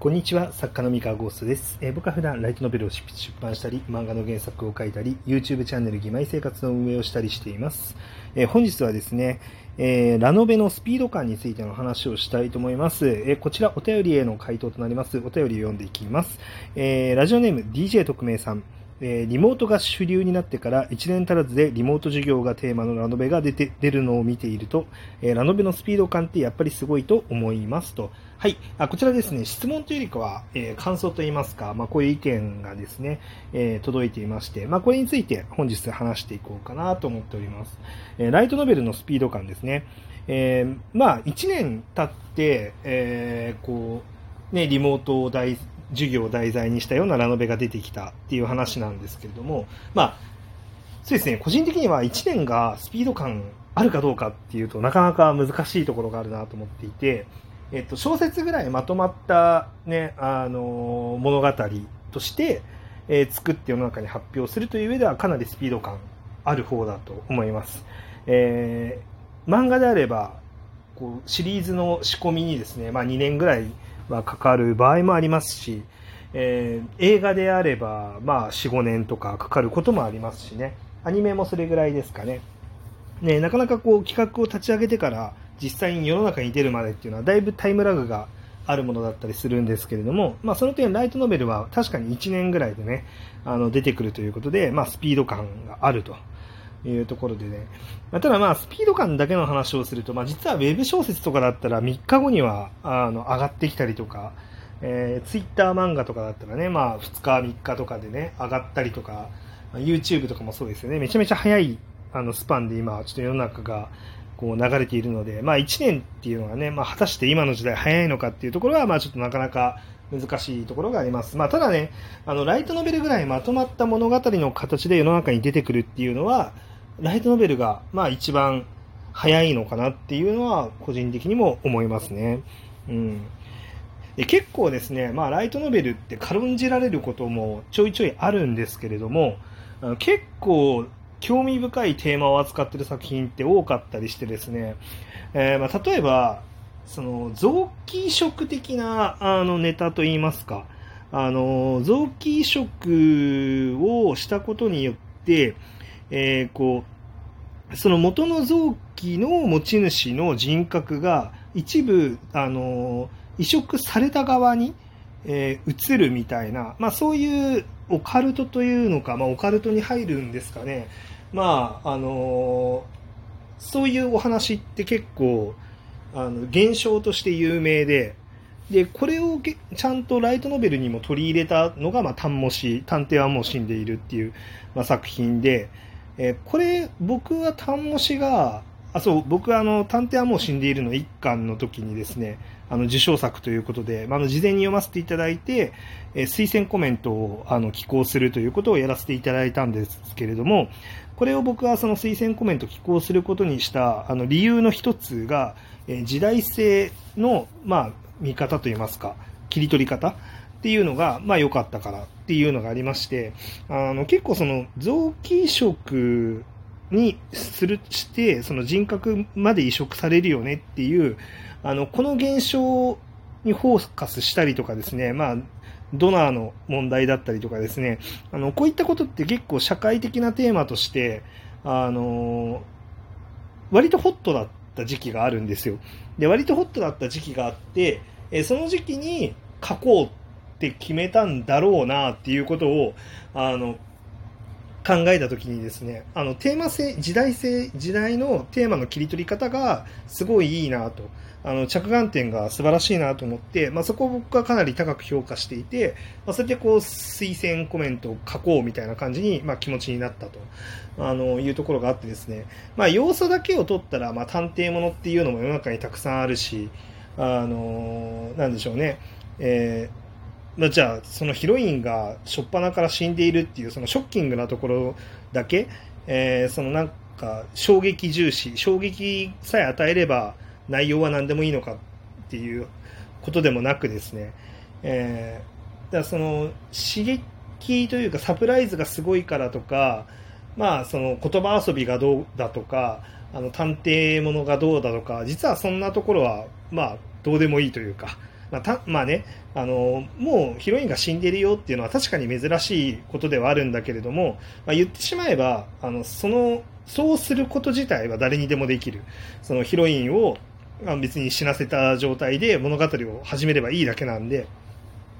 こんにちは、作家の三河ゴーストです。えー、僕は普段ライトノベルを出版したり、漫画の原作を書いたり、YouTube チャンネル義妹生活の運営をしたりしています。えー、本日はですね、えー、ラノベのスピード感についての話をしたいと思います。えこちらお便りへの回答となります。お便りを読んでいきます。えラジオネーム DJ 特命さん。えリモートが主流になってから1年足らずでリモート授業がテーマのラノベが出て出るのを見ていると、えラノベのスピード感ってやっぱりすごいと思いますと。はい。あこちらですね、質問というよりかは、えー、感想といいますか、まあ、こういう意見がですね、えー、届いていまして、まあ、これについて本日話していこうかなと思っております。えー、ライトノベルのスピード感ですね。え、まあ、1年経って、え、こう、ね、リモートを大、授業を題材にしたようなラノベが出てきたっていう話なんですけれども、まあ、そうですね、個人的には1年がスピード感あるかどうかっていうとなかなか難しいところがあるなと思っていて、えっと、小説ぐらいまとまった、ね、あの物語として、えー、作って世の中に発表するという上ではかなりスピード感ある方だと思います。えー、漫画であればこうシリーズの仕込みにですね、まあ、2年ぐらいはかかる場合もありますし、えー、映画であれば、まあ、4、5年とかかかることもありますしね、アニメもそれぐらいですかね。ねなかなかこう企画を立ち上げてから実際に世の中に出るまでっていうのはだいぶタイムラグがあるものだったりするんですけれども、まあ、その点ライトノベルは確かに1年ぐらいでねあの出てくるということで、まあ、スピード感があるというところでね、まあ、ただまあスピード感だけの話をすると、まあ、実はウェブ小説とかだったら3日後にはあの上がってきたりとか、えー、ツイッター漫画とかだったらね、まあ、2日3日とかでね上がったりとか YouTube とかもそうですよね。めちゃめちゃ早いあのスパンで今ちょっと世の中がこう流れているので、まあ、1年っていうのがね、まあ、果たして今の時代早いのかっていうところは、まあ、ちょっとなかなか難しいところがあります。まあ、ただね、あの、ライトノベルぐらいまとまった物語の形で世の中に出てくるっていうのは、ライトノベルが、まあ、一番早いのかなっていうのは、個人的にも思いますね。うん。で結構ですね、まあ、ライトノベルって軽んじられることもちょいちょいあるんですけれども、結構興味深いテーマを扱っている作品って多かったりしてですね、えー、まあ、例えば、その臓器移植的なあのネタといいますか、あの臓器移植をしたことによって、えー、こうその元の臓器の持ち主の人格が一部あの移植された側に、えー、移るみたいな、まあ、そういうオカルトというのか、まあ、オカルトに入るんですかね、まああのそういうお話って結構あの現象として有名ででこれをちゃんとライトノベルにも取り入れたのが「まあ、タンモシ探偵はもう死んでいる」っていう、まあ、作品で、え、これ僕はタンモシがあそう僕はあの「探偵はもう死んでいる」の一巻の時にですねあの受賞作ということで、まあ、の事前に読ませていただいて、えー、推薦コメントをあの寄稿するということをやらせていただいたんですけれども、これを僕はその推薦コメント寄稿することにしたあの理由の一つが、えー、時代性の、まあ、見方といいますか、切り取り方っていうのが、まあ、良かったからっていうのがありまして、あの結構その臓器移植にするして、その人格まで移植されるよねっていう、あの、この現象にフォーカスしたりとかですね、まあ、ドナーの問題だったりとかですね、あの、こういったことって結構社会的なテーマとして、あの、割とホットだった時期があるんですよ。で、割とホットだった時期があって、えその時期に書こうって決めたんだろうなっていうことを、あの、考えた時にですね、あの、テーマ性、時代性、時代のテーマの切り取り方がすごいいいなと。あの、着眼点が素晴らしいなと思って、まあ、そこを僕はかなり高く評価していて、まあ、それでこう、推薦コメントを書こうみたいな感じに、まあ、気持ちになったと、あの、いうところがあってですね、まあ、要素だけを取ったら、まあ、探偵ものっていうのも世の中にたくさんあるし、あの、なんでしょうね、えー、じゃあそのヒロインが初っ端から死んでいるっていうそのショッキングなところだけ、えー、そのなんか衝撃重視衝撃さえ与えれば内容は何でもいいのかっていうことでもなくですね、えー、だその刺激というかサプライズがすごいからとか、まあ、その言葉遊びがどうだとかあの探偵ものがどうだとか実はそんなところは、まあ、どうでもいいというか。まあたまあね、あのもうヒロインが死んでるよっていうのは確かに珍しいことではあるんだけれども、まあ、言ってしまえばあのそのそうすること自体は誰にでもできる。そのヒロインを別に死なせた状態で物語を始めればいいだけなんで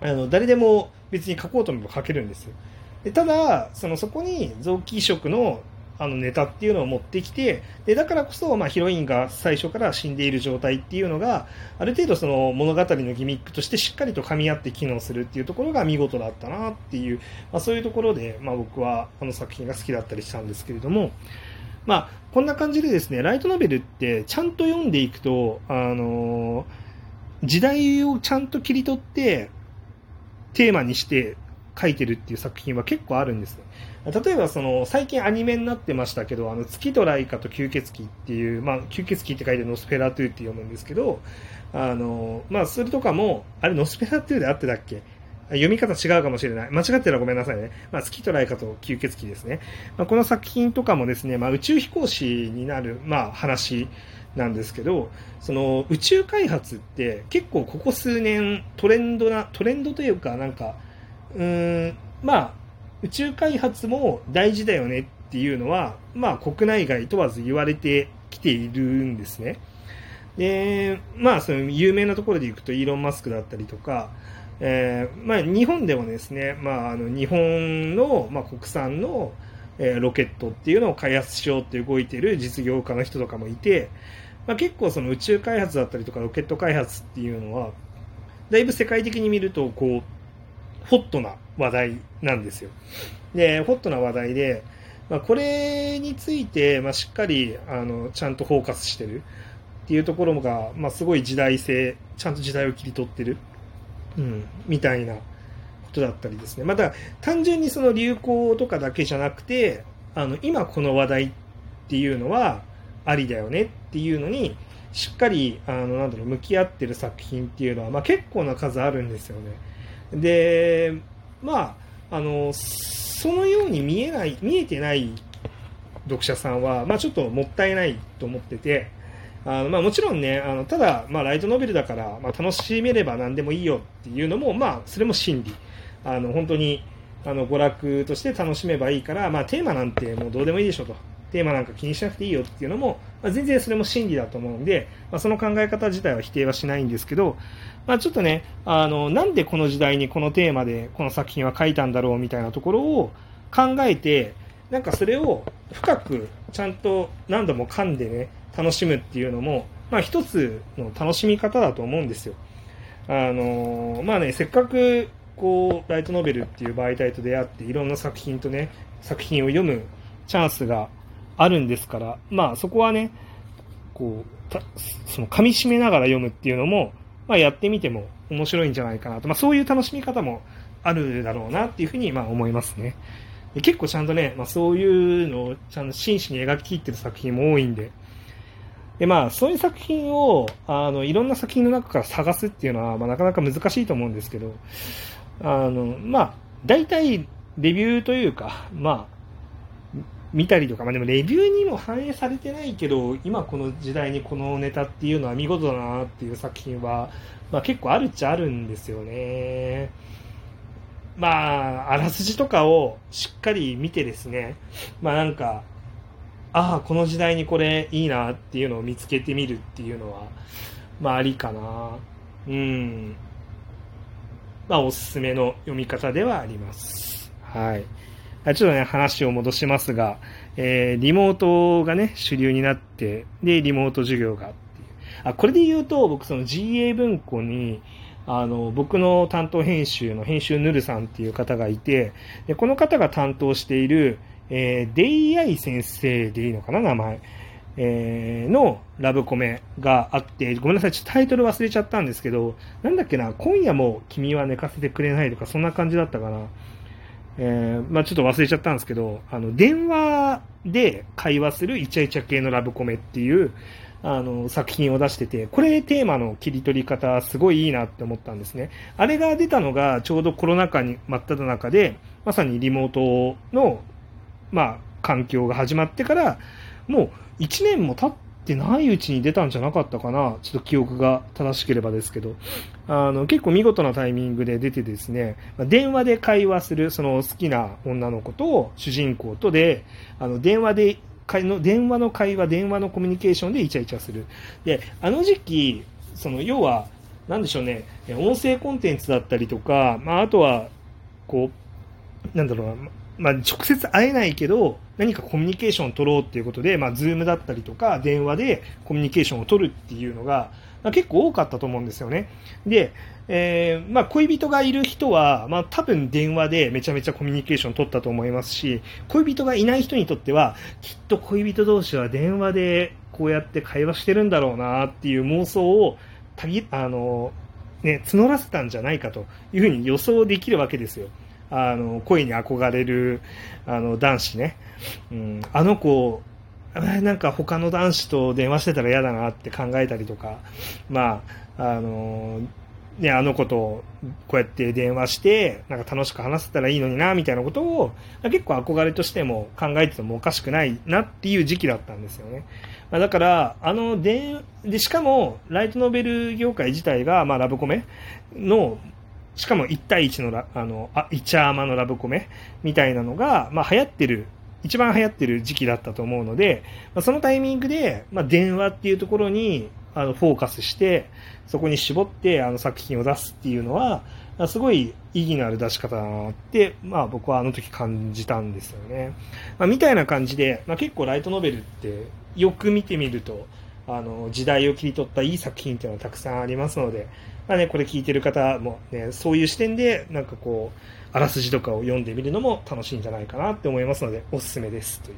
あの誰でも別に書こうと思えば書けるんですよ。でただそのそこに臓器移植のあのネタっていうのを持ってきてでだからこそ、まあ、ヒロインが最初から死んでいる状態っていうのがある程度その物語のギミックとしてしっかりと噛み合って機能するっていうところが見事だったなっていう、まあ、そういうところで、まあ、僕はこの作品が好きだったりしたんですけれども、まあ、こんな感じでですねライトノベルってちゃんと読んでいくと、あの時代をちゃんと切り取ってテーマにして書いてるっていう作品は結構あるんです。例えばその最近アニメになってましたけど、あの月とライカと吸血鬼っていう、まあ、吸血鬼って書いてノスペラトゥって読むんですけど、あの、まあ、それとかも、あれノスペラトゥであってたっけ？読み方違うかもしれない。間違ってたらごめんなさいね。まあ、月とライカと吸血鬼ですね。まあ、この作品とかもですね、まあ、宇宙飛行士になる、まあ、話なんですけど、その宇宙開発って結構ここ数年トレンドな、トレンドというかなんか、うん、まあ、宇宙開発も大事だよねっていうのは、まあ、国内外問わず言われてきているんですね。で、まあ、その有名なところでいくと、イーロン・マスクだったりとか、えー、まあ、日本でもですね、まあ、あの日本の、まあ、国産の、えー、ロケットっていうのを開発しようって動いてる実業家の人とかもいて、まあ、結構その宇宙開発だったりとかロケット開発っていうのはだいぶ世界的に見るとこうホットな話題なんですよ。でホットな話題で、まあ、これについて、まあ、しっかりあのちゃんとフォーカスしてるっていうところが、まあ、すごい時代性ちゃんと時代を切り取ってる、うん、みたいなことだったりですねまた単純にその流行とかだけじゃなくてあの今この話題っていうのはありだよねっていうのにしっかりあのなんだろう向き合ってる作品っていうのは、まあ、結構な数あるんですよね。でまああのそのように見えない見えてない読者さんは、まあ、ちょっともったいないと思っててあの、まあ、もちろんねあのただ、まあ、ライトノベルだから、まあ、楽しめれば何でもいいよっていうのも、まあ、それも真理。あの本当にあの娯楽として楽しめばいいから、まあ、テーマなんてもうどうでもいいでしょと。テーマなんか気にしなくていいよっていうのも、まあ、全然それも真理だと思うんで、まあ、その考え方自体は否定はしないんですけど、まあ、ちょっとねあのなんでこの時代にこのテーマでこの作品は書いたんだろうみたいなところを考えてなんかそれを深くちゃんと何度も噛んでね楽しむっていうのも、まあ、一つの楽しみ方だと思うんですよ。あのまあね、せっかくこうライトノベルっていう媒体と出会っていろんな作品とね作品を読むチャンスがあるんですから、まあそこはね、こう、その噛み締めながら読むっていうのも、まあやってみても面白いんじゃないかなと、まあそういう楽しみ方もあるだろうなっていうふうにまあ思いますね。で結構ちゃんとね、まあそういうのをちゃんと真摯に描ききってる作品も多いんで、でまあそういう作品を、あの、いろんな作品の中から探すっていうのは、まあなかなか難しいと思うんですけど、あの、まあ、大体レビューというか、まあ、見たりとか、まあ、でもレビューにも反映されてないけど、今この時代にこのネタっていうのは見事だなっていう作品は、まあ、結構あるっちゃあるんですよね。まあ、あらすじとかをしっかり見てですね、まあなんか、ああ、この時代にこれいいなっていうのを見つけてみるっていうのは、まあありかな。うん。まあおすすめの読み方ではあります。はい。ちょっとね、話を戻しますが、えー、リモートがね、主流になって、で、リモート授業がって。あ、これで言うと、僕その GA 文庫に、あの、僕の担当編集の編集ヌルさんっていう方がいて、で、この方が担当している、えー、デイアイ先生でいいのかな、名前。えー、のラブコメがあって、ごめんなさい、ちょっとタイトル忘れちゃったんですけど、なんだっけな、今夜も君は寝かせてくれないとか、そんな感じだったかな。えー、まあちょっと忘れちゃったんですけど、あの、電話で会話するイチャイチャ系のラブコメっていう、あの、作品を出してて、これテーマの切り取り方、すごいいいなって思ったんですね。あれが出たのが、ちょうどコロナ禍に真っ只中で、まさにリモートの、まあ、環境が始まってから、もう1年も経ってないうちに出たんじゃなかったかな。ちょっと記憶が正しければですけど。あの、結構見事なタイミングで出てですね、電話で会話する、その好きな女の子と主人公とで、あの、電話で、の電話の会話、電話のコミュニケーションでイチャイチャする。で、あの時期、その、要は、なんでしょうね、音声コンテンツだったりとか、まあ、あとは、こう、なんだろうな、まあ、直接会えないけど、何かコミュニケーションを取ろうっていうことで、まあ、ズームだったりとか、電話でコミュニケーションを取るっていうのが、まあ、結構多かったと思うんですよね。で、えー、まあ、恋人がいる人は、まあ、多分電話でめちゃめちゃコミュニケーションを取ったと思いますし、恋人がいない人にとっては、きっと恋人同士は電話でこうやって会話してるんだろうなっていう妄想を、たぎ、あの、ね、募らせたんじゃないかというふうに予想できるわけですよ。あの、恋に憧れる、あの、男子ね。うん、あの子、なんか他の男子と電話してたら嫌だなって考えたりとか、まあ、あの、ね、あの子とこうやって電話して、なんか楽しく話せたらいいのにな、みたいなことを、結構憧れとしても考えててもおかしくないなっていう時期だったんですよね。まあ、だから、あの、で、で、しかも、ライトノベル業界自体が、まあ、ラブコメのしかも1対1のラ、あの、あ、イチャーマのラブコメみたいなのが、まあ流行ってる、一番流行ってる時期だったと思うので、まあ、そのタイミングで、まあ電話っていうところに、あの、フォーカスして、そこに絞って、あの作品を出すっていうのは、すごい意義のある出し方だなって、まあ僕はあの時感じたんですよね。まあみたいな感じで、まあ結構ライトノベルってよく見てみると、あの、時代を切り取ったいい作品っていうのはたくさんありますので、まあね、これ聞いてる方もね、そういう視点で、なんかこう、あらすじとかを読んでみるのも楽しいんじゃないかなって思いますので、おすすめですという、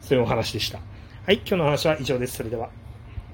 そういうお話でした。はい、今日の話は以上です。それでは。